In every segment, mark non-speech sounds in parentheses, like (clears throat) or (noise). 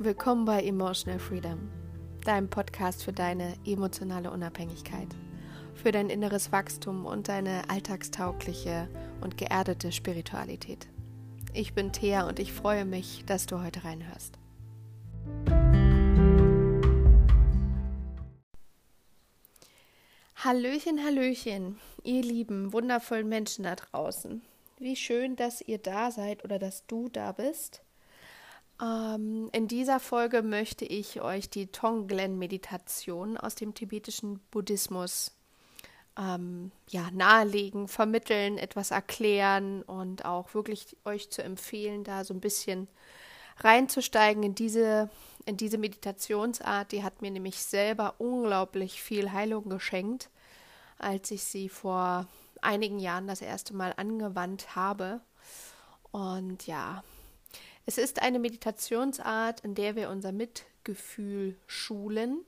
Willkommen bei Emotional Freedom, deinem Podcast für deine emotionale Unabhängigkeit, für dein inneres Wachstum und deine alltagstaugliche und geerdete Spiritualität. Ich bin Thea und ich freue mich, dass du heute reinhörst. Hallöchen, Hallöchen, ihr lieben, wundervollen Menschen da draußen. Wie schön, dass ihr da seid oder dass du da bist. Ähm, in dieser Folge möchte ich euch die Tonglen-Meditation aus dem tibetischen Buddhismus ähm, ja, nahelegen, vermitteln, etwas erklären und auch wirklich euch zu empfehlen, da so ein bisschen reinzusteigen in diese, in diese Meditationsart. Die hat mir nämlich selber unglaublich viel Heilung geschenkt, als ich sie vor einigen Jahren das erste Mal angewandt habe. Und ja, es ist eine Meditationsart, in der wir unser Mitgefühl schulen.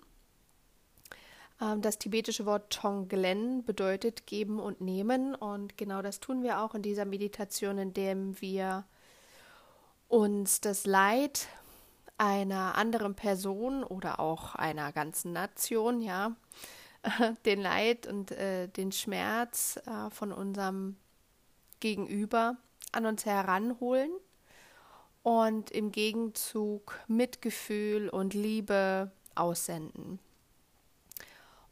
Ähm, das tibetische Wort Tonglen bedeutet geben und nehmen. Und genau das tun wir auch in dieser Meditation, indem wir uns das Leid einer anderen Person oder auch einer ganzen Nation, ja, (laughs) den Leid und äh, den Schmerz äh, von unserem Gegenüber an uns heranholen und im Gegenzug Mitgefühl und Liebe aussenden.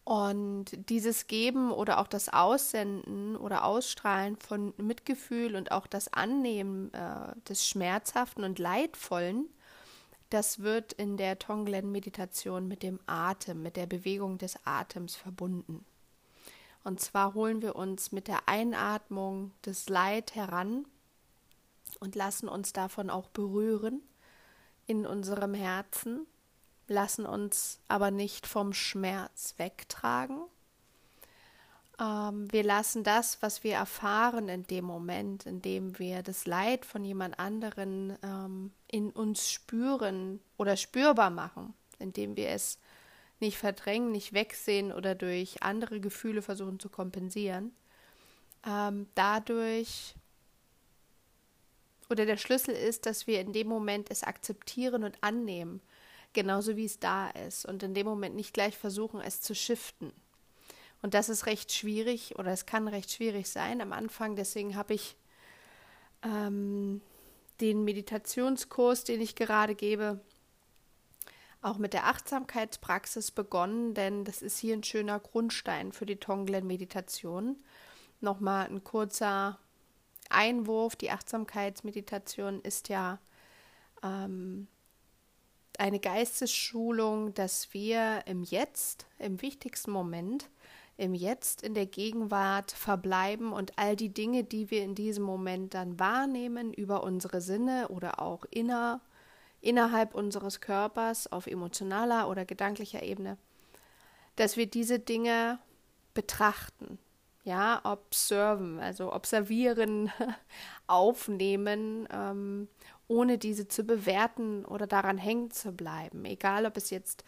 Und dieses Geben oder auch das Aussenden oder Ausstrahlen von Mitgefühl und auch das Annehmen äh, des Schmerzhaften und Leidvollen, das wird in der Tonglen-Meditation mit dem Atem, mit der Bewegung des Atems verbunden. Und zwar holen wir uns mit der Einatmung das Leid heran und lassen uns davon auch berühren in unserem Herzen, lassen uns aber nicht vom Schmerz wegtragen. Ähm, wir lassen das, was wir erfahren in dem Moment, in dem wir das Leid von jemand anderen ähm, in uns spüren oder spürbar machen, indem wir es nicht verdrängen, nicht wegsehen oder durch andere Gefühle versuchen zu kompensieren. Ähm, dadurch oder der Schlüssel ist, dass wir in dem Moment es akzeptieren und annehmen, genauso wie es da ist und in dem Moment nicht gleich versuchen, es zu shiften. Und das ist recht schwierig oder es kann recht schwierig sein am Anfang. Deswegen habe ich ähm, den Meditationskurs, den ich gerade gebe, auch mit der Achtsamkeitspraxis begonnen, denn das ist hier ein schöner Grundstein für die Tonglen-Meditation. Nochmal ein kurzer Einwurf, die Achtsamkeitsmeditation ist ja ähm, eine Geistesschulung, dass wir im Jetzt, im wichtigsten Moment, im Jetzt, in der Gegenwart verbleiben und all die Dinge, die wir in diesem Moment dann wahrnehmen, über unsere Sinne oder auch inner, innerhalb unseres Körpers auf emotionaler oder gedanklicher Ebene, dass wir diese Dinge betrachten, ja, observen, also observieren, (laughs) aufnehmen, ähm, ohne diese zu bewerten oder daran hängen zu bleiben. Egal, ob es jetzt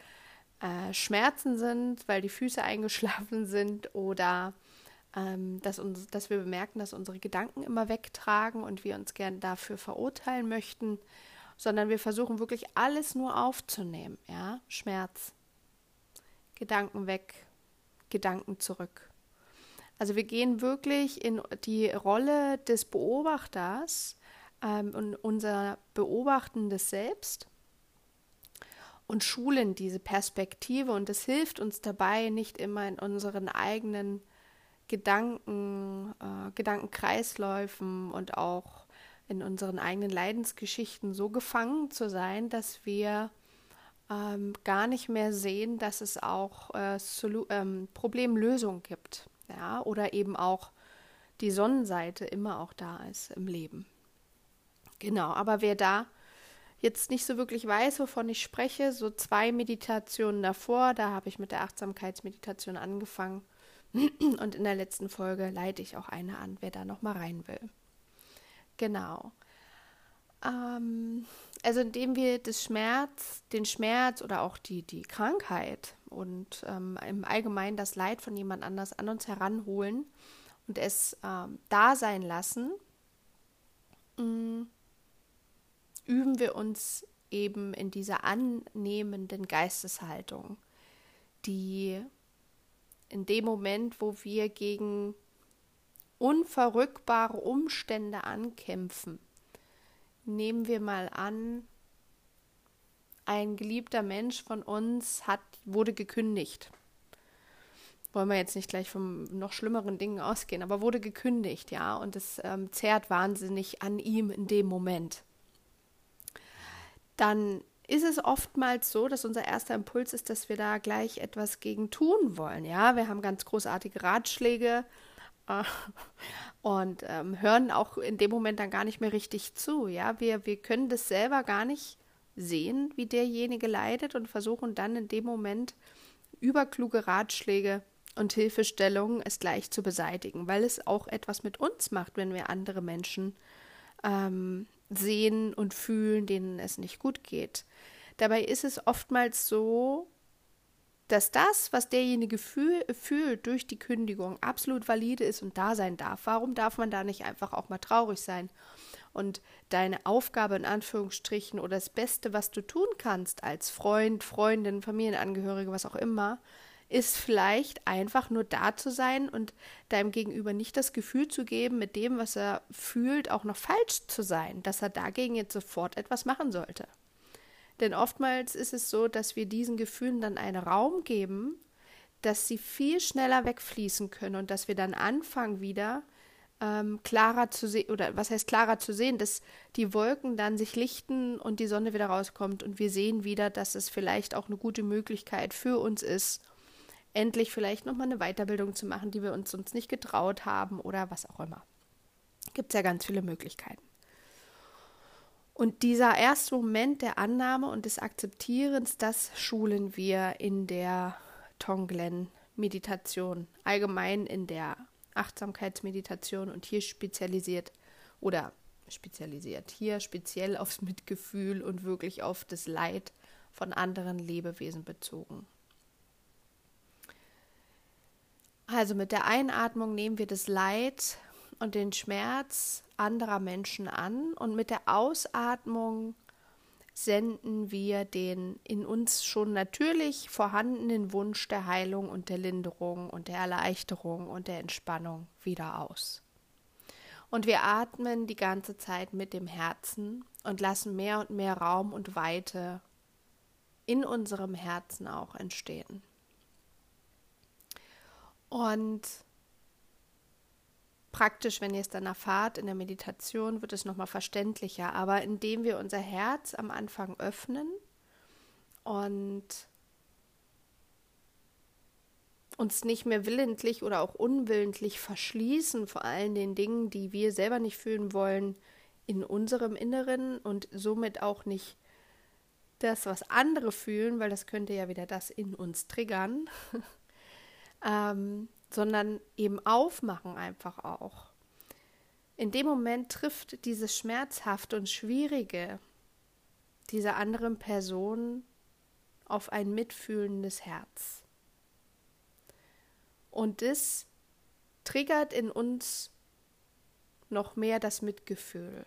äh, Schmerzen sind, weil die Füße (laughs) eingeschlafen sind oder ähm, dass, uns, dass wir bemerken, dass unsere Gedanken immer wegtragen und wir uns gern dafür verurteilen möchten, sondern wir versuchen wirklich alles nur aufzunehmen, ja, Schmerz, Gedanken weg, Gedanken zurück also wir gehen wirklich in die Rolle des Beobachters ähm, und unser beobachtendes Selbst und schulen diese Perspektive. Und es hilft uns dabei, nicht immer in unseren eigenen Gedanken, äh, Gedankenkreisläufen und auch in unseren eigenen Leidensgeschichten so gefangen zu sein, dass wir ähm, gar nicht mehr sehen, dass es auch äh, ähm, Problemlösungen gibt ja, oder eben auch die Sonnenseite immer auch da ist im Leben. Genau, aber wer da jetzt nicht so wirklich weiß, wovon ich spreche, so zwei Meditationen davor, da habe ich mit der Achtsamkeitsmeditation angefangen (clears throat) und in der letzten Folge leite ich auch eine an, wer da noch mal rein will. Genau. Ähm, also indem wir das Schmerz, den Schmerz oder auch die, die Krankheit und ähm, im Allgemeinen das Leid von jemand anders an uns heranholen und es ähm, da sein lassen, mh, mm, üben wir uns eben in dieser annehmenden Geisteshaltung, die in dem Moment, wo wir gegen unverrückbare Umstände ankämpfen, nehmen wir mal an, ein geliebter Mensch von uns hat, wurde gekündigt. Wollen wir jetzt nicht gleich von noch schlimmeren Dingen ausgehen, aber wurde gekündigt, ja, und es ähm, zerrt wahnsinnig an ihm in dem Moment. Dann ist es oftmals so, dass unser erster Impuls ist, dass wir da gleich etwas gegen tun wollen. Ja, wir haben ganz großartige Ratschläge (laughs) und ähm, hören auch in dem Moment dann gar nicht mehr richtig zu. Ja, wir, wir können das selber gar nicht sehen, wie derjenige leidet und versuchen dann in dem Moment über kluge Ratschläge und Hilfestellungen es gleich zu beseitigen, weil es auch etwas mit uns macht, wenn wir andere Menschen ähm, sehen und fühlen, denen es nicht gut geht. Dabei ist es oftmals so, dass das, was derjenige fühl, fühlt durch die Kündigung, absolut valide ist und da sein darf. Warum darf man da nicht einfach auch mal traurig sein? Und deine Aufgabe in Anführungsstrichen oder das Beste, was du tun kannst als Freund, Freundin, Familienangehörige, was auch immer, ist vielleicht einfach nur da zu sein und deinem Gegenüber nicht das Gefühl zu geben, mit dem, was er fühlt, auch noch falsch zu sein, dass er dagegen jetzt sofort etwas machen sollte. Denn oftmals ist es so, dass wir diesen Gefühlen dann einen Raum geben, dass sie viel schneller wegfließen können und dass wir dann anfangen wieder ähm, klarer zu sehen, oder was heißt klarer zu sehen, dass die Wolken dann sich lichten und die Sonne wieder rauskommt und wir sehen wieder, dass es vielleicht auch eine gute Möglichkeit für uns ist, endlich vielleicht nochmal eine Weiterbildung zu machen, die wir uns sonst nicht getraut haben oder was auch immer. Gibt es ja ganz viele Möglichkeiten. Und dieser erste Moment der Annahme und des Akzeptierens, das schulen wir in der Tonglen-Meditation, allgemein in der Achtsamkeitsmeditation und hier spezialisiert oder spezialisiert, hier speziell aufs Mitgefühl und wirklich auf das Leid von anderen Lebewesen bezogen. Also mit der Einatmung nehmen wir das Leid und den Schmerz anderer Menschen an und mit der Ausatmung senden wir den in uns schon natürlich vorhandenen Wunsch der Heilung und der Linderung und der Erleichterung und der Entspannung wieder aus. Und wir atmen die ganze Zeit mit dem Herzen und lassen mehr und mehr Raum und Weite in unserem Herzen auch entstehen. Und praktisch, wenn ihr es dann erfahrt in der Meditation, wird es nochmal verständlicher. Aber indem wir unser Herz am Anfang öffnen und uns nicht mehr willentlich oder auch unwillentlich verschließen vor allen den Dingen, die wir selber nicht fühlen wollen, in unserem Inneren und somit auch nicht das, was andere fühlen, weil das könnte ja wieder das in uns triggern. (laughs) ähm, sondern eben aufmachen einfach auch. In dem Moment trifft dieses Schmerzhafte und Schwierige dieser anderen Person auf ein mitfühlendes Herz. Und das triggert in uns noch mehr das Mitgefühl.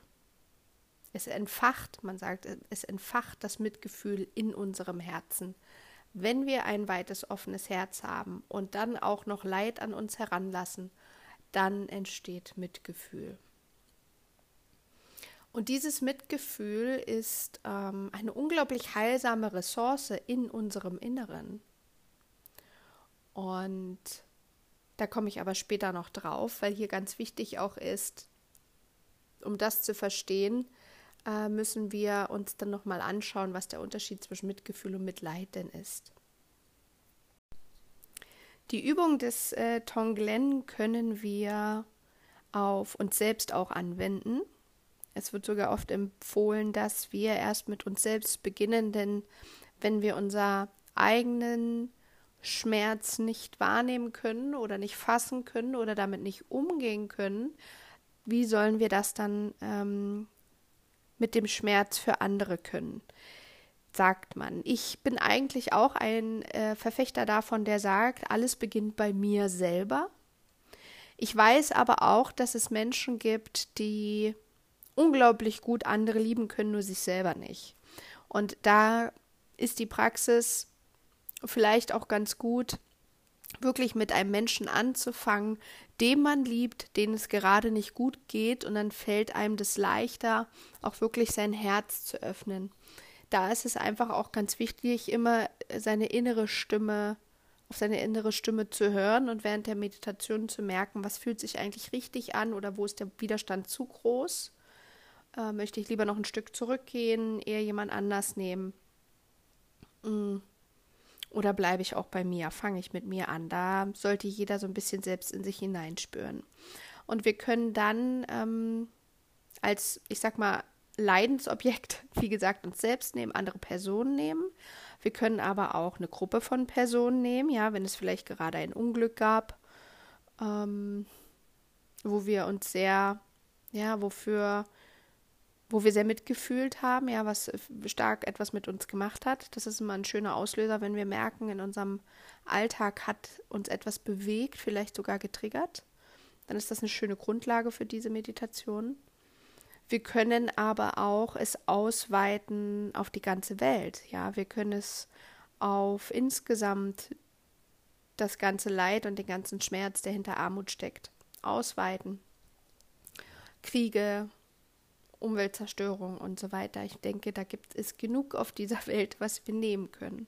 Es entfacht, man sagt, es entfacht das Mitgefühl in unserem Herzen wenn wir ein weites, offenes Herz haben und dann auch noch Leid an uns heranlassen, dann entsteht Mitgefühl. Und dieses Mitgefühl ist ähm, eine unglaublich heilsame Ressource in unserem Inneren. Und da komme ich aber später noch drauf, weil hier ganz wichtig auch ist, um das zu verstehen, äh, müssen wir uns dann nochmal anschauen, was der Unterschied zwischen Mitgefühl und Mitleid denn ist. Die Übung des äh, Tonglen können wir auf uns selbst auch anwenden. Es wird sogar oft empfohlen, dass wir erst mit uns selbst beginnen, denn wenn wir unser eigenen Schmerz nicht wahrnehmen können oder nicht fassen können oder damit nicht umgehen können, wie sollen wir das dann ähm, mit dem Schmerz für andere können, sagt man. Ich bin eigentlich auch ein äh, Verfechter davon, der sagt, alles beginnt bei mir selber. Ich weiß aber auch, dass es Menschen gibt, die unglaublich gut andere lieben können, nur sich selber nicht. Und da ist die Praxis vielleicht auch ganz gut, wirklich mit einem Menschen anzufangen, dem man liebt, den es gerade nicht gut geht, und dann fällt einem das leichter, auch wirklich sein Herz zu öffnen. Da ist es einfach auch ganz wichtig, immer seine innere Stimme, auf seine innere Stimme zu hören und während der Meditation zu merken, was fühlt sich eigentlich richtig an oder wo ist der Widerstand zu groß. Äh, möchte ich lieber noch ein Stück zurückgehen, eher jemand anders nehmen. Mm. Oder bleibe ich auch bei mir? Fange ich mit mir an? Da sollte jeder so ein bisschen selbst in sich hineinspüren. Und wir können dann ähm, als, ich sag mal, Leidensobjekt, (laughs) wie gesagt, uns selbst nehmen, andere Personen nehmen. Wir können aber auch eine Gruppe von Personen nehmen, ja, wenn es vielleicht gerade ein Unglück gab, ähm, wo wir uns sehr, ja, wofür wo wir sehr mitgefühlt haben, ja, was stark etwas mit uns gemacht hat. Das ist immer ein schöner Auslöser, wenn wir merken, in unserem Alltag hat uns etwas bewegt, vielleicht sogar getriggert. Dann ist das eine schöne Grundlage für diese Meditation. Wir können aber auch es ausweiten auf die ganze Welt. Ja, wir können es auf insgesamt das ganze Leid und den ganzen Schmerz, der hinter Armut steckt, ausweiten. Kriege, Umweltzerstörung und so weiter. Ich denke, da gibt es genug auf dieser (laughs) Welt, was wir nehmen können.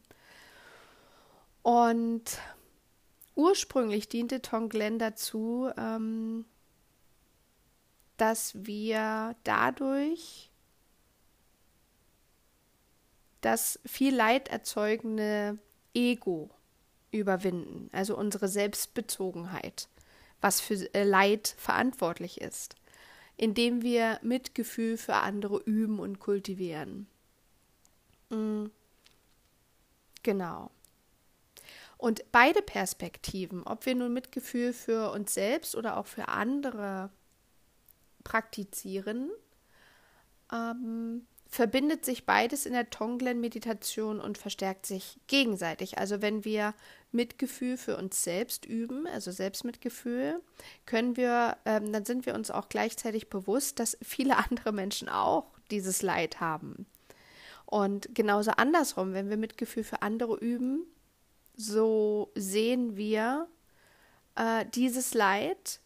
Und ursprünglich diente Tonglen dazu, ähm, dass wir dadurch das viel Leid erzeugende Ego überwinden, also unsere Selbstbezogenheit, was für äh, Leid verantwortlich ist indem wir Mitgefühl für andere üben und kultivieren. Mhm. Genau. Und beide Perspektiven, ob wir nun Mitgefühl für uns selbst oder auch für andere praktizieren, ähm, verbindet sich beides in der Tonglen-Meditation und verstärkt sich gegenseitig. Also wenn wir Mitgefühl für uns selbst üben, also Selbstmitgefühl, können wir, ähm, dann sind wir uns auch gleichzeitig bewusst, dass viele (laughs) andere Menschen auch dieses Leid haben. Und genauso andersrum, wenn wir Mitgefühl für andere üben, so sehen wir äh, dieses Leid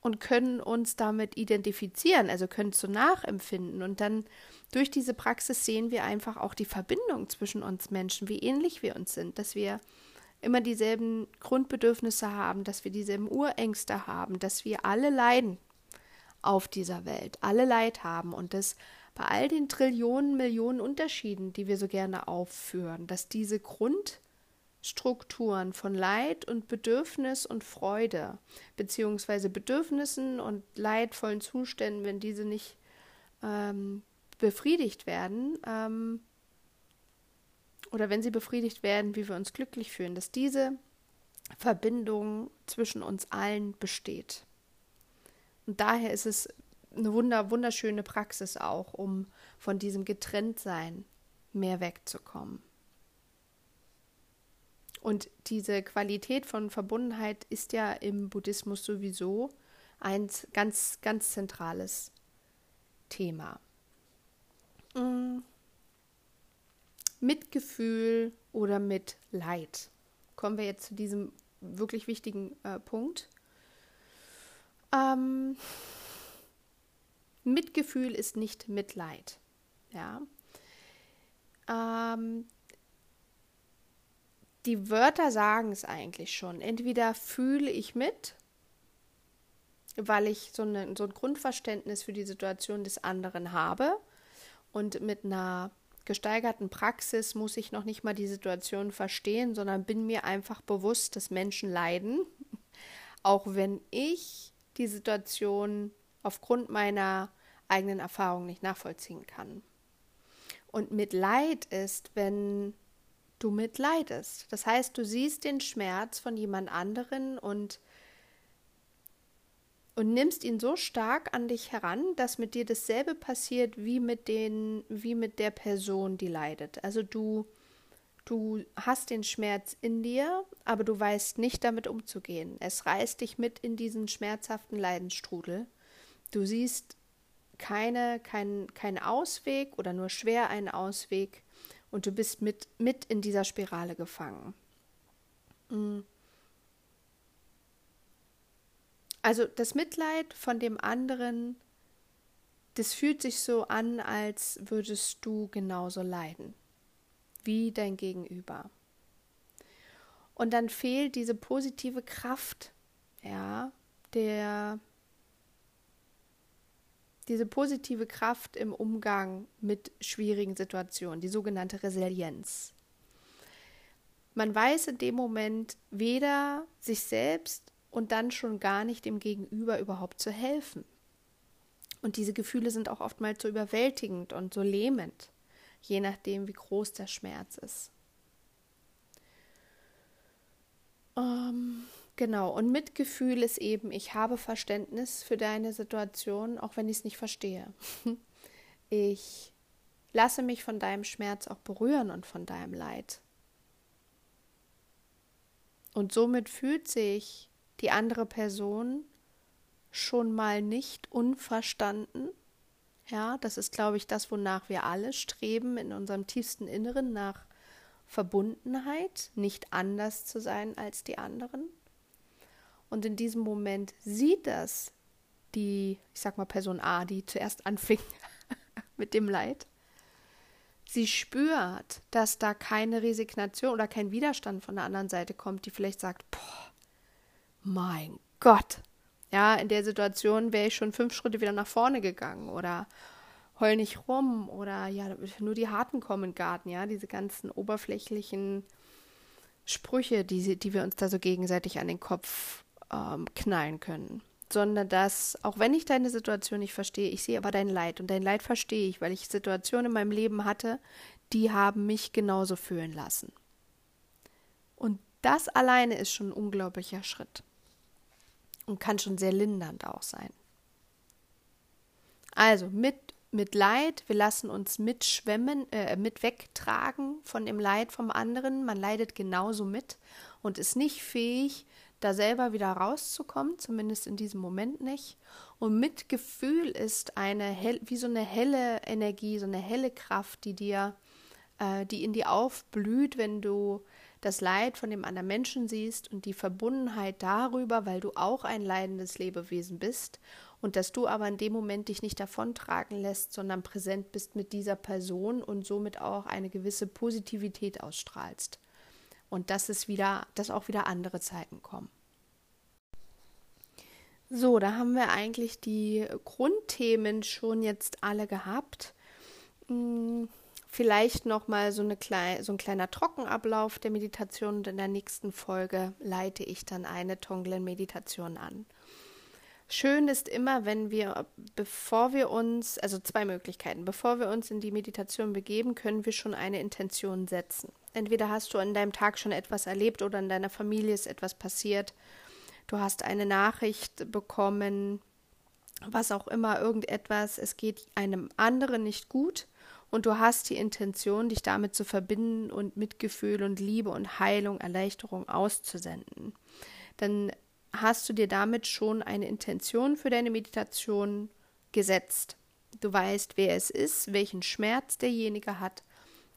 und können uns damit identifizieren, also können es so nachempfinden. Und dann durch diese Praxis sehen wir einfach auch die Verbindung zwischen uns Menschen, wie ähnlich wir uns sind, dass wir immer dieselben Grundbedürfnisse haben, dass wir dieselben Urängste haben, dass wir alle leiden auf dieser Welt, alle Leid haben und dass bei all den Trillionen, Millionen Unterschieden, die wir so gerne aufführen, dass diese Grundstrukturen von Leid und Bedürfnis und Freude, beziehungsweise Bedürfnissen und leidvollen Zuständen, wenn diese nicht ähm, befriedigt werden, ähm, oder wenn sie befriedigt werden, wie wir uns glücklich fühlen, dass diese Verbindung zwischen uns allen besteht. Und daher ist es eine wunder, wunderschöne Praxis auch, um von diesem Getrenntsein mehr wegzukommen. Und diese Qualität von Verbundenheit ist ja im Buddhismus sowieso ein ganz, ganz zentrales Thema. Mm. Mitgefühl oder mit Leid. Kommen wir jetzt zu diesem wirklich wichtigen äh, Punkt. Ähm, Mitgefühl ist nicht Mitleid. Ja. Ähm, die Wörter sagen es eigentlich schon. Entweder fühle ich mit, weil ich so, eine, so ein Grundverständnis für die Situation des anderen habe und mit einer gesteigerten Praxis muss ich noch nicht mal die Situation verstehen, sondern bin mir einfach bewusst, dass Menschen leiden, auch wenn ich die Situation aufgrund meiner eigenen Erfahrung nicht nachvollziehen kann. Und Mitleid ist, wenn du mitleidest. Das heißt, du siehst den Schmerz von jemand anderen und und nimmst ihn so stark an dich heran, dass mit dir dasselbe passiert wie mit den, wie mit der Person, die leidet. Also du, du hast den Schmerz in dir, aber du weißt nicht damit umzugehen. Es reißt dich mit in diesen schmerzhaften Leidensstrudel. Du siehst keine, kein, kein Ausweg oder nur schwer einen Ausweg und du bist mit, mit in dieser Spirale gefangen. Mm. Also das Mitleid von dem anderen, das fühlt sich so an, als würdest du genauso leiden wie dein Gegenüber. Und dann fehlt diese positive Kraft, ja, der diese positive Kraft im Umgang mit schwierigen Situationen, die sogenannte Resilienz. Man weiß in dem Moment weder sich selbst und dann schon gar nicht dem Gegenüber überhaupt zu helfen. Und diese Gefühle sind auch oftmals so überwältigend und so lähmend, je nachdem, wie groß der Schmerz ist. Ähm, genau, und Mitgefühl ist eben, ich habe Verständnis für deine Situation, auch wenn ich es nicht verstehe. (laughs) Ich lasse mich von deinem Schmerz auch berühren und von deinem Leid. Und somit fühlt sich die andere Person schon mal nicht unverstanden. Ja, das ist, glaube ich, das, wonach wir alle streben in unserem tiefsten Inneren nach Verbundenheit, nicht anders zu sein als die anderen. Und in diesem Moment sieht das die, ich sag mal, Person A, die zuerst anfing (laughs) mit dem Leid. Sie spürt, dass da keine Resignation oder kein Widerstand von der anderen Seite kommt, die vielleicht sagt, boah, mein Gott. Ja, in der Situation wäre ich schon fünf Schritte wieder nach vorne gegangen oder heul nicht rum oder ja, nur die Harten kommen in den Garten, ja, diese ganzen oberflächlichen Sprüche, die, die wir uns da so gegenseitig an den Kopf ähm, knallen können. Sondern dass, auch wenn ich deine Situation nicht verstehe, ich sehe aber dein Leid und dein Leid verstehe ich, weil ich Situationen in meinem Leben hatte, die haben mich genauso fühlen lassen. Und das alleine ist schon ein unglaublicher Schritt und kann schon sehr lindernd auch sein. Also mit, mit Leid, wir lassen uns mitschwemmen, äh, mit wegtragen von dem Leid vom anderen. Man leidet genauso mit und ist nicht fähig, da selber wieder rauszukommen, zumindest in diesem Moment nicht. Und Mitgefühl ist eine wie so eine helle Energie, so eine helle Kraft, die dir, äh, die in dir aufblüht, wenn du das Leid von dem anderen Menschen siehst und die Verbundenheit darüber, weil du auch ein leidendes Lebewesen bist und dass du aber in dem Moment dich nicht davontragen lässt, sondern präsent bist mit dieser Person und somit auch eine gewisse Positivität ausstrahlst. Und dass es wieder, dass auch wieder andere Zeiten kommen. So, da haben wir eigentlich die Grundthemen schon jetzt alle gehabt. Hm Vielleicht noch mal so, eine klein, so ein kleiner Trockenablauf der Meditation und in der nächsten Folge leite ich dann eine Tonglen-Meditation an. Schön ist immer, wenn wir, bevor wir uns, also zwei Möglichkeiten, bevor wir uns in die Meditation begeben, können wir schon eine Intention setzen. Entweder hast du an deinem Tag schon etwas erlebt oder in deiner Familie ist etwas passiert. Du hast eine Nachricht bekommen, was auch immer, irgendetwas, es geht einem anderen nicht gut und du hast die Intention, dich damit zu verbinden und Mitgefühl und Liebe und Heilung, Erleichterung auszusenden, dann hast du dir damit schon eine Intention für deine Meditation gesetzt. Du weißt, wer es ist, welchen Schmerz derjenige hat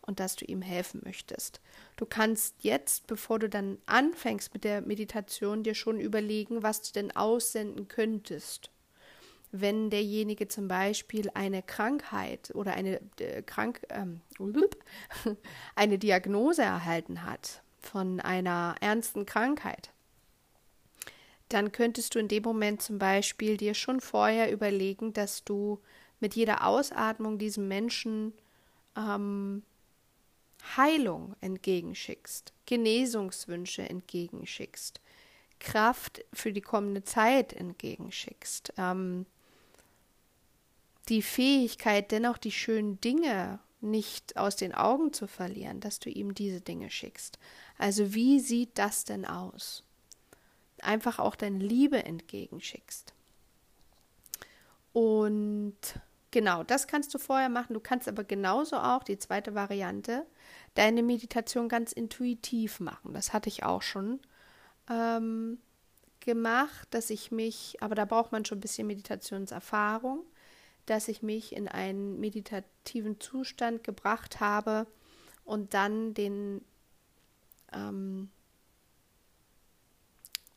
und dass du ihm helfen möchtest. Du kannst jetzt, bevor du dann anfängst mit der Meditation, dir schon überlegen, was du denn aussenden könntest wenn derjenige zum Beispiel eine Krankheit oder eine, äh, Krank, ähm, (laughs) eine Diagnose erhalten hat von einer ernsten Krankheit, dann könntest du in dem Moment zum Beispiel dir schon vorher überlegen, dass du mit jeder Ausatmung diesem Menschen ähm, Heilung entgegenschickst, Genesungswünsche entgegenschickst, Kraft für die kommende Zeit entgegenschickst, ähm, die Fähigkeit, dennoch die schönen Dinge nicht aus den Augen zu verlieren, dass du ihm diese Dinge schickst. Also wie sieht das denn aus? Einfach auch deine Liebe entgegenschickst. Und genau, das kannst du vorher machen. Du kannst aber genauso auch, die zweite Variante, deine Meditation ganz intuitiv machen. Das hatte ich auch schon ähm, gemacht, dass ich mich, aber da braucht man schon ein bisschen Meditationserfahrung, dass ich mich in einen meditativen Zustand gebracht habe und dann den ähm,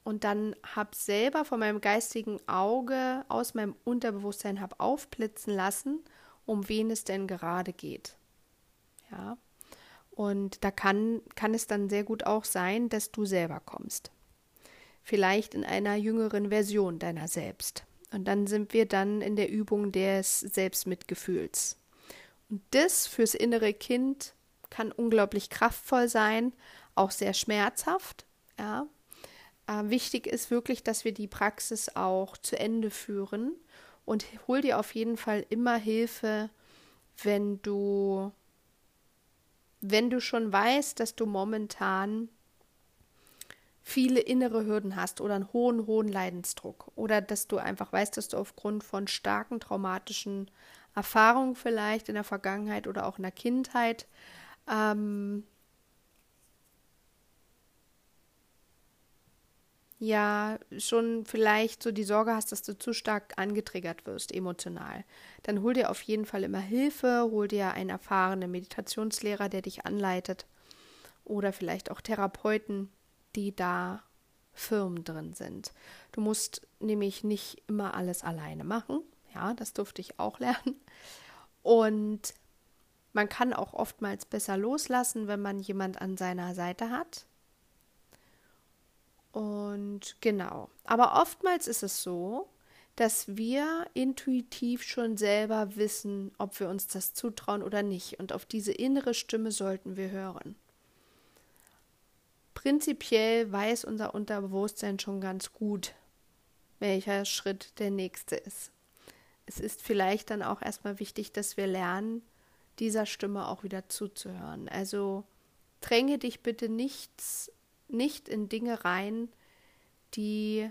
und dann habe selber von meinem geistigen Auge aus meinem Unterbewusstsein habe aufblitzen lassen, um wen es denn gerade geht. Ja. Und da kann, kann es dann sehr gut auch sein, dass du selber kommst. Vielleicht in einer jüngeren Version deiner selbst. Und dann sind wir dann in der Übung des Selbstmitgefühls. Und das fürs innere Kind kann unglaublich kraftvoll sein, auch sehr schmerzhaft. Ja. Äh, wichtig ist wirklich, dass wir die Praxis auch zu Ende führen und hol dir auf jeden Fall immer Hilfe, wenn du wenn du schon weißt, dass du momentan viele innere Hürden hast oder einen hohen, hohen Leidensdruck oder dass du einfach weißt, dass du aufgrund von starken traumatischen Erfahrungen vielleicht in der Vergangenheit oder auch in der Kindheit ähm, ja schon vielleicht so die Sorge hast, dass du zu stark angetriggert wirst, emotional, dann hol dir auf jeden Fall immer Hilfe, hol dir einen erfahrenen Meditationslehrer, der dich anleitet oder vielleicht auch Therapeuten, die da Firmen drin sind. Du musst nämlich nicht immer alles alleine machen. Ja, das durfte ich auch (laughs) lernen. Und man kann auch oftmals besser loslassen, wenn man jemand an seiner Seite hat. Und genau. Aber oftmals ist es so, dass wir intuitiv schon selber wissen, ob wir uns das zutrauen oder nicht. Und auf diese innere Stimme sollten wir hören. Prinzipiell weiß unser Unterbewusstsein schon ganz gut, welcher Schritt der nächste ist. Es ist vielleicht dann auch erstmal wichtig, dass wir lernen, dieser Stimme auch wieder zuzuhören. Also dränge dich bitte nichts, nicht in Dinge rein, die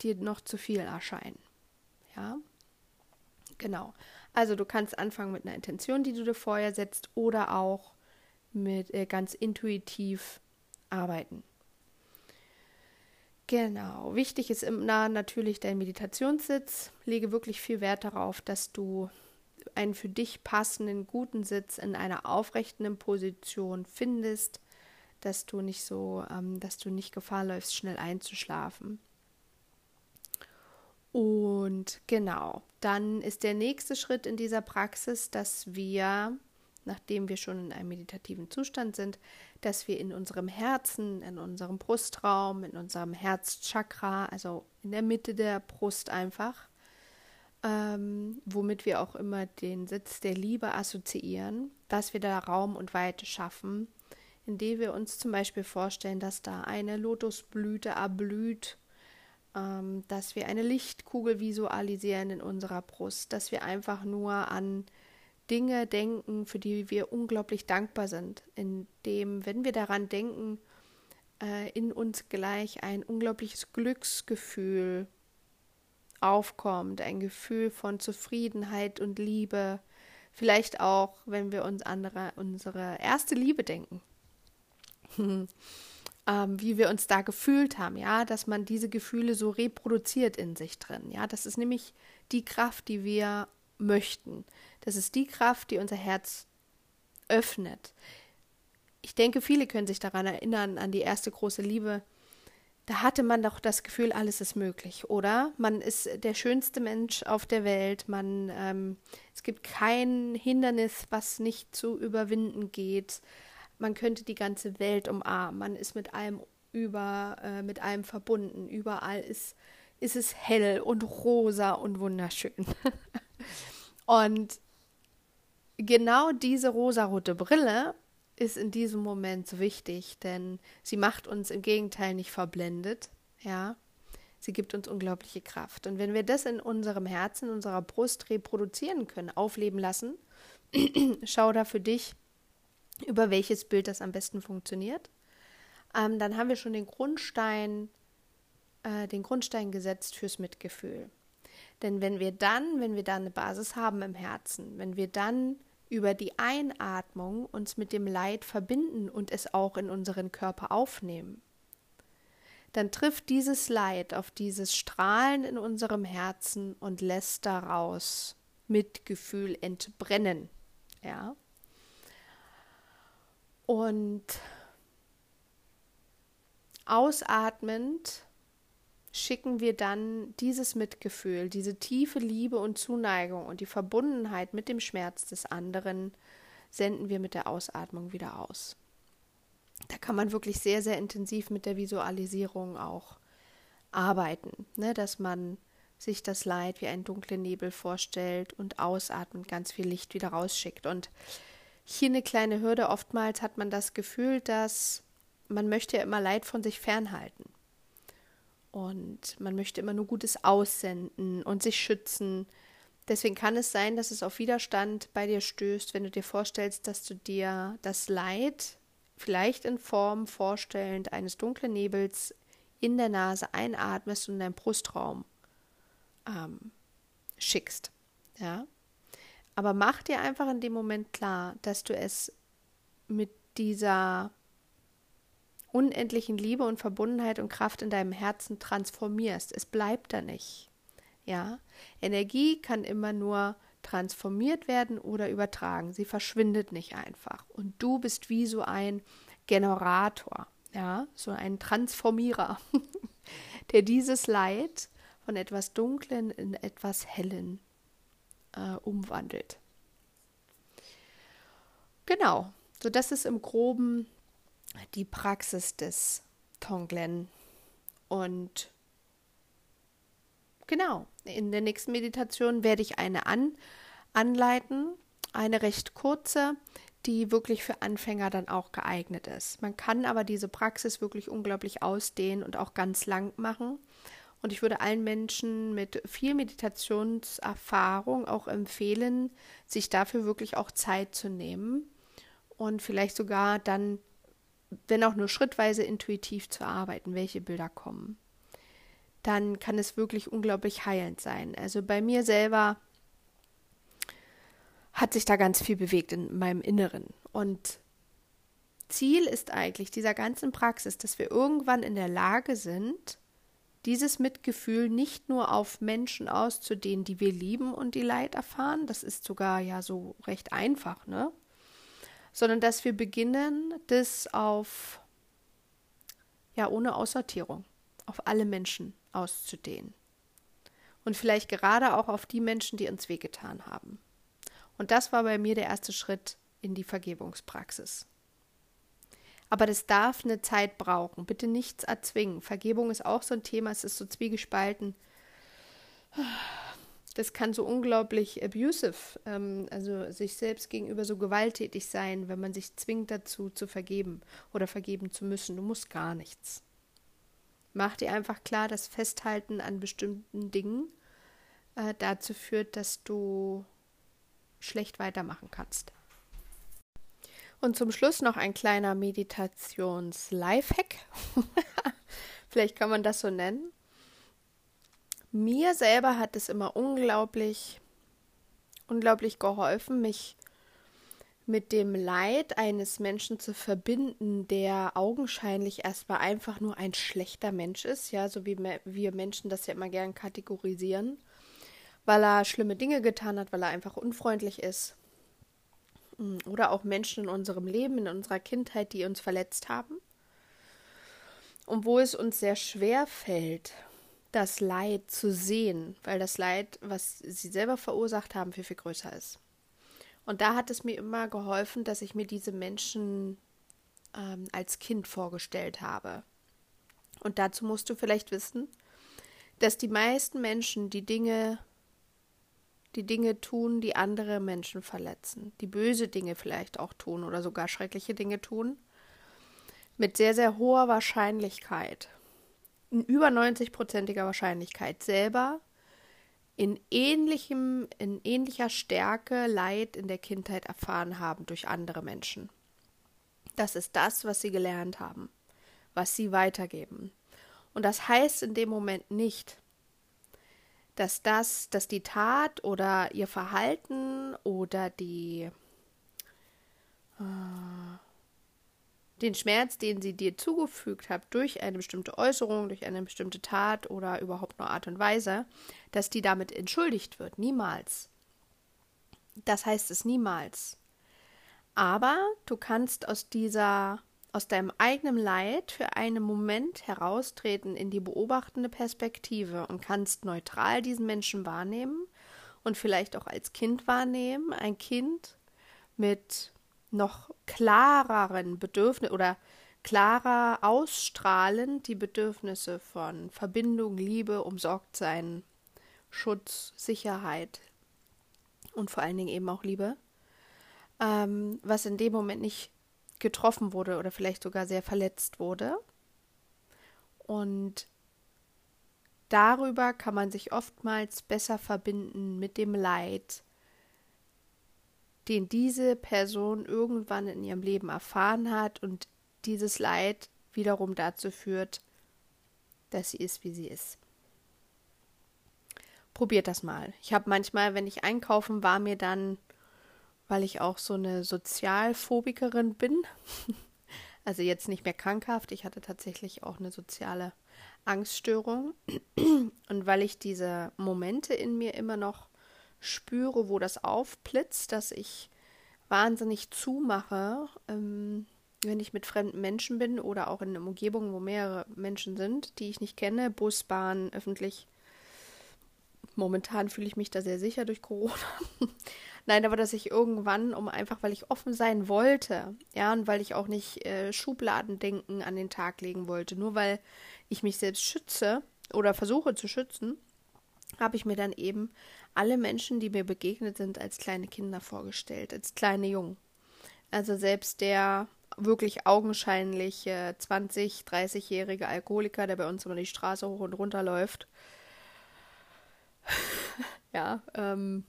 dir noch zu viel erscheinen. Ja, genau. Also du kannst anfangen mit einer Intention, die du dir vorher setzt, oder auch mit äh, ganz intuitiv arbeiten. Genau. Wichtig ist immer natürlich dein Meditationssitz. Lege wirklich viel Wert darauf, dass du einen für dich passenden, guten Sitz in einer aufrechten Position findest, dass du nicht so, ähm, dass du nicht Gefahr läufst, schnell einzuschlafen. Und genau, dann ist der nächste Schritt in dieser Praxis, dass wir, nachdem wir schon in einem meditativen Zustand sind, dass wir in unserem Herzen, in unserem Brustraum, in unserem Herzchakra, also in der Mitte der Brust einfach, ähm, womit wir auch immer den Sitz der Liebe assoziieren, dass wir da Raum und Weite schaffen, indem wir uns zum Beispiel vorstellen, dass da eine Lotusblüte erblüht ähm, dass wir eine Lichtkugel visualisieren in unserer Brust, dass wir einfach nur an Dinge denken, für die wir unglaublich dankbar sind, indem, wenn wir daran denken, äh, in uns gleich ein unglaubliches Glücksgefühl aufkommt, ein Gefühl von Zufriedenheit und Liebe, vielleicht auch, wenn wir uns an unsere erste Liebe denken. (laughs) ähm, wie wir uns da gefühlt haben, ja, dass man diese Gefühle so reproduziert in sich drin, ja, das ist nämlich die Kraft, die wir möchten. Das ist die Kraft, die unser Herz öffnet. Ich denke, viele können sich daran erinnern, an die erste große Liebe. Da hatte man doch das Gefühl, alles ist möglich, oder? Man ist der schönste Mensch auf der Welt. Man, ähm, es gibt kein Hindernis, was nicht zu überwinden geht man könnte die ganze Welt umarmen. Man ist mit allem über, äh, mit allem verbunden. Überall ist, ist es hell und rosa und wunderschön. (laughs) und genau diese rosarote Brille ist in diesem Moment so wichtig, denn sie macht uns im Gegenteil nicht verblendet, ja. Sie gibt uns unglaubliche Kraft. Und wenn wir das in unserem Herzen, in unserer Brust reproduzieren können, aufleben lassen, (clears throat) schau da für dich über welches Bild das am besten funktioniert. Ähm, dann haben wir schon den Grundstein, äh, den Grundstein gesetzt fürs Mitgefühl. Denn wenn wir dann, wenn wir da eine Basis haben im Herzen, wenn wir dann über die Einatmung uns mit dem Leid verbinden und es auch in unseren Körper aufnehmen, dann trifft dieses Leid auf dieses Strahlen in unserem Herzen und lässt daraus Mitgefühl entbrennen. Ja. Und ausatmend schicken wir dann dieses Mitgefühl, diese tiefe Liebe und Zuneigung und die Verbundenheit mit dem Schmerz des anderen, senden wir mit der Ausatmung wieder aus. Da kann man wirklich sehr, sehr intensiv mit der Visualisierung auch arbeiten, ne? dass man sich das Leid wie einen dunklen Nebel vorstellt und ausatmend ganz viel Licht wieder rausschickt. Und hier eine kleine Hürde, oftmals hat man das Gefühl, dass man möchte ja immer Leid von sich fernhalten. Und man möchte immer nur Gutes aussenden und sich schützen. Deswegen kann es sein, dass es auf Widerstand bei dir stößt, wenn du dir vorstellst, dass du dir das Leid vielleicht in Form vorstellend eines dunklen Nebels in der Nase einatmest und in deinen Brustraum ähm, schickst. Ja. Aber mach dir einfach in dem Moment klar, dass du es mit dieser unendlichen Liebe und Verbundenheit und Kraft in deinem Herzen transformierst. Es bleibt da nicht. Ja, Energie kann immer nur transformiert werden oder übertragen. Sie verschwindet nicht einfach. Und du bist wie so ein Generator, ja, so ein Transformierer, (laughs) der dieses Leid von etwas Dunklen in etwas Hellen äh, umwandelt. Genau, so das ist im Groben die Praxis des Tonglen. Und genau, in der nächsten Meditation werde ich eine an, anleiten, eine recht kurze, die wirklich für Anfänger dann auch geeignet ist. Man kann aber diese Praxis wirklich unglaublich ausdehnen und auch ganz lang machen. Und ich würde allen Menschen mit viel Meditationserfahrung auch empfehlen, sich dafür wirklich auch Zeit zu nehmen und vielleicht sogar dann wenn auch nur schrittweise intuitiv zu arbeiten, welche Bilder kommen, dann kann es wirklich unglaublich heilend sein. Also bei mir selber hat sich da ganz viel bewegt in meinem Inneren. Und Ziel ist eigentlich dieser ganzen Praxis, dass wir irgendwann in der Lage sind, dieses Mitgefühl nicht nur auf Menschen auszudehnen, die wir lieben und die Leid erfahren, das ist sogar ja so recht einfach, ne? Sondern dass wir beginnen, das auf, ja, ohne Aussortierung, auf alle Menschen auszudehnen. Und vielleicht gerade auch auf die Menschen, die uns wehgetan haben. Und das war bei mir der erste Schritt in die Vergebungspraxis. Aber das darf eine Zeit brauchen. Bitte nichts erzwingen. Vergebung ist auch so ein Thema, es ist so zwiegespalten das kann so unglaublich abusive, ähm, also sich selbst gegenüber so gewalttätig sein, wenn man sich zwingt dazu zu vergeben oder vergeben zu müssen. Du musst gar nichts. Mach dir einfach klar, dass Festhalten an bestimmten Dingen äh, dazu führt, dass du schlecht weitermachen kannst. Und zum Schluss noch ein kleiner Meditations-Lifehack. (laughs) Vielleicht kann man das so nennen. Mir selber hat es immer unglaublich, unglaublich geholfen, mich mit dem Leid eines Menschen zu verbinden, der augenscheinlich erstmal einfach nur ein schlechter Mensch ist, ja, so wie wir Menschen das ja immer gern kategorisieren, weil er schlimme Dinge getan hat, weil er einfach unfreundlich ist. Mm, oder auch Menschen in unserem Leben, in unserer Kindheit, die uns verletzt haben. Und wo es uns sehr schwer fällt, das Leid zu sehen, weil das Leid, was sie selber verursacht haben, viel, viel größer ist. Und da hat es mir immer geholfen, dass ich mir diese Menschen ähm, als Kind vorgestellt habe. Und dazu musst du vielleicht wissen, dass die meisten Menschen die Dinge, die Dinge tun, die andere Menschen verletzen, die böse Dinge vielleicht auch tun oder sogar schreckliche Dinge tun, mit sehr, sehr hoher Wahrscheinlichkeit in über 90-prozentiger Wahrscheinlichkeit selber in ähnlichem, in ähnlicher Stärke Leid in der Kindheit erfahren haben durch andere Menschen. Das ist das, was sie gelernt haben, was sie weitergeben. Und das heißt in dem Moment nicht, dass das, dass die Tat oder ihr Verhalten oder die äh, den Schmerz, den sie dir zugefügt hat, durch eine bestimmte Äußerung, durch eine bestimmte Tat oder überhaupt nur Art und Weise, dass die damit entschuldigt wird. Niemals. Das heißt es niemals. Aber du kannst aus dieser, aus deinem eigenen Leid für einen Moment heraustreten in die beobachtende Perspektive und kannst neutral diesen Menschen wahrnehmen und vielleicht auch als Kind wahrnehmen. Ein Kind mit noch klareren Bedürfnissen oder klarer ausstrahlen die Bedürfnisse von Verbindung, Liebe, Umsorgtsein, Schutz, Sicherheit und vor allen Dingen eben auch Liebe, ähm, was in dem Moment nicht getroffen wurde oder vielleicht sogar sehr verletzt wurde. Und darüber kann man sich oftmals besser verbinden mit dem Leid, den diese Person irgendwann in ihrem Leben erfahren hat und dieses Leid wiederum dazu führt, dass sie ist, wie sie ist. Probiert das mal. Ich habe manchmal, wenn ich einkaufen war, mir dann, weil ich auch so eine Sozialphobikerin bin, (laughs) also jetzt nicht mehr krankhaft, ich hatte tatsächlich auch eine soziale Angststörung (clears throat) und weil ich diese Momente in mir immer noch spüre, wo das aufblitzt, dass ich wahnsinnig zumache, ähm, wenn ich mit fremden Menschen bin oder auch in einer Umgebung, wo mehrere Menschen sind, die ich nicht kenne, Bus, Bahn, öffentlich. Momentan fühle ich mich da sehr sicher durch Corona. (laughs) Nein, aber dass ich irgendwann, um einfach, weil ich offen sein wollte, ja, und weil ich auch nicht äh, Schubladendenken an den Tag legen wollte, nur weil ich mich selbst schütze oder versuche zu schützen, habe ich mir dann eben alle Menschen, die mir begegnet sind, als kleine Kinder vorgestellt, als kleine Jungen. Also selbst der wirklich augenscheinlich 20, 30-jährige Alkoholiker, der bei uns immer die Straße hoch und runter läuft. (laughs) ja, ähm,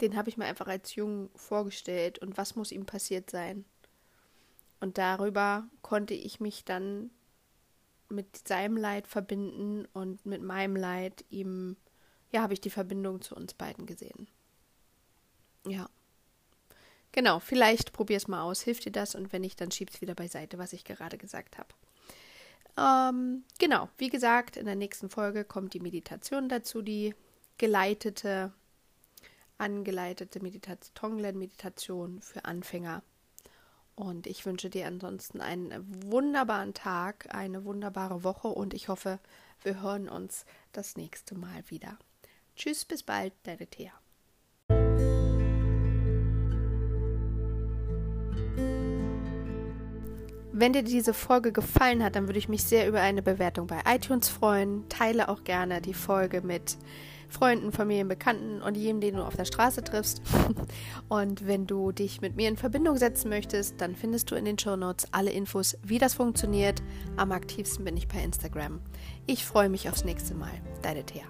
den habe ich mir einfach als Jungen vorgestellt und was muss ihm passiert sein. Und darüber konnte ich mich dann mit seinem Leid verbinden und mit meinem Leid ihm ja, habe ich die Verbindung zu uns beiden gesehen. Ja. Genau, vielleicht probier es mal aus, hilft dir das und wenn nicht, dann schieb es wieder beiseite, was ich gerade gesagt habe. Ähm, genau, wie gesagt, in der nächsten Folge kommt die Meditation dazu, die geleitete, angeleitete Meditation, Tonglen-Meditation für Anfänger. Und ich wünsche dir ansonsten einen wunderbaren Tag, eine wunderbare Woche und ich hoffe, wir hören uns das nächste Mal wieder. Tschüss, bis bald, deine Thea. Wenn dir diese Folge gefallen hat, dann würde ich mich sehr über eine Bewertung bei iTunes freuen. Teile auch gerne die Folge mit Freunden, Familien, Bekannten und jedem, den du auf der Straße triffst. (laughs) Und wenn du dich mit mir in Verbindung setzen möchtest, dann findest du in den Show Notes alle Infos, wie das funktioniert. Am aktivsten bin ich per Instagram. Ich freue mich aufs nächste Mal. Deine Thea.